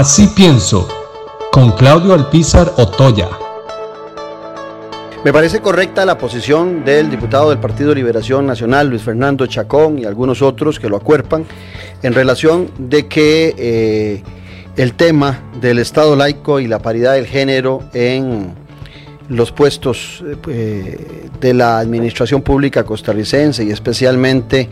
Así pienso, con Claudio Alpizar Otoya. Me parece correcta la posición del diputado del Partido Liberación Nacional, Luis Fernando Chacón, y algunos otros que lo acuerpan, en relación de que eh, el tema del Estado laico y la paridad del género en los puestos eh, de la administración pública costarricense y especialmente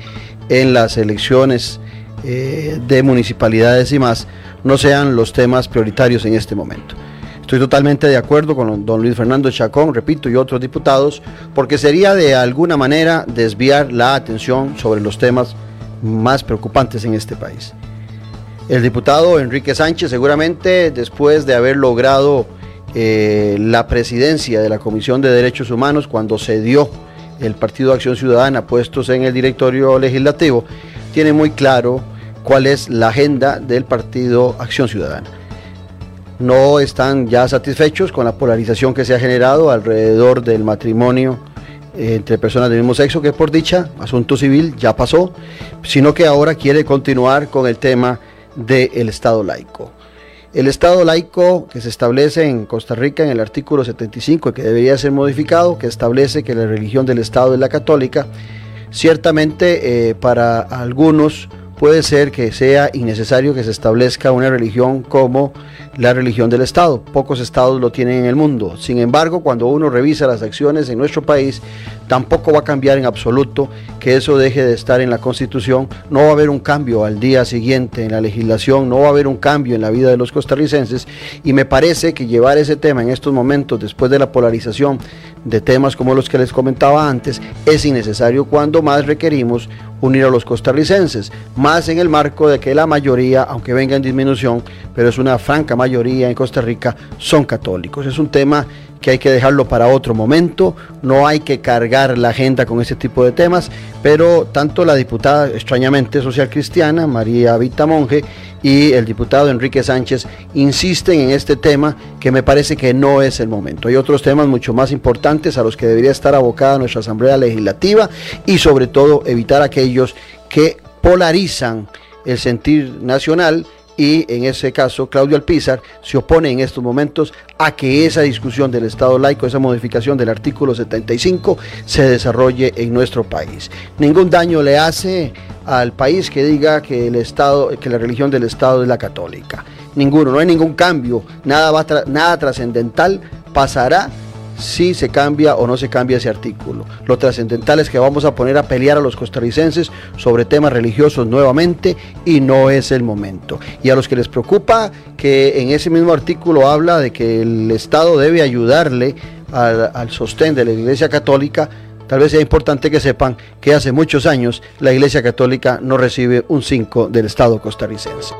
en las elecciones eh, de municipalidades y más, no sean los temas prioritarios en este momento. Estoy totalmente de acuerdo con don Luis Fernando Chacón, repito, y otros diputados, porque sería de alguna manera desviar la atención sobre los temas más preocupantes en este país. El diputado Enrique Sánchez seguramente después de haber logrado eh, la presidencia de la Comisión de Derechos Humanos cuando se dio el Partido Acción Ciudadana puestos en el directorio legislativo, tiene muy claro cuál es la agenda del Partido Acción Ciudadana no están ya satisfechos con la polarización que se ha generado alrededor del matrimonio eh, entre personas del mismo sexo, que por dicha, asunto civil ya pasó, sino que ahora quiere continuar con el tema del Estado laico. El Estado laico que se establece en Costa Rica en el artículo 75, que debería ser modificado, que establece que la religión del Estado es la católica, ciertamente eh, para algunos puede ser que sea innecesario que se establezca una religión como la religión del Estado. Pocos estados lo tienen en el mundo. Sin embargo, cuando uno revisa las acciones en nuestro país, tampoco va a cambiar en absoluto que eso deje de estar en la Constitución. No va a haber un cambio al día siguiente en la legislación, no va a haber un cambio en la vida de los costarricenses. Y me parece que llevar ese tema en estos momentos, después de la polarización de temas como los que les comentaba antes, es innecesario cuando más requerimos unir a los costarricenses, más en el marco de que la mayoría, aunque venga en disminución, pero es una franca mayoría en Costa Rica, son católicos. Es un tema que hay que dejarlo para otro momento, no hay que cargar la agenda con ese tipo de temas, pero tanto la diputada extrañamente social cristiana, María Vita Monge, y el diputado Enrique Sánchez insisten en este tema que me parece que no es el momento. Hay otros temas mucho más importantes a los que debería estar abocada nuestra Asamblea Legislativa y sobre todo evitar aquellos que polarizan el sentir nacional y en ese caso Claudio Alpizar se opone en estos momentos a que esa discusión del Estado laico, esa modificación del artículo 75 se desarrolle en nuestro país. Ningún daño le hace al país que diga que el Estado, que la religión del Estado es la católica. Ninguno, no hay ningún cambio, nada va nada trascendental pasará si se cambia o no se cambia ese artículo. Lo trascendental es que vamos a poner a pelear a los costarricenses sobre temas religiosos nuevamente y no es el momento. Y a los que les preocupa que en ese mismo artículo habla de que el Estado debe ayudarle al, al sostén de la Iglesia Católica, tal vez sea importante que sepan que hace muchos años la Iglesia Católica no recibe un 5 del Estado costarricense.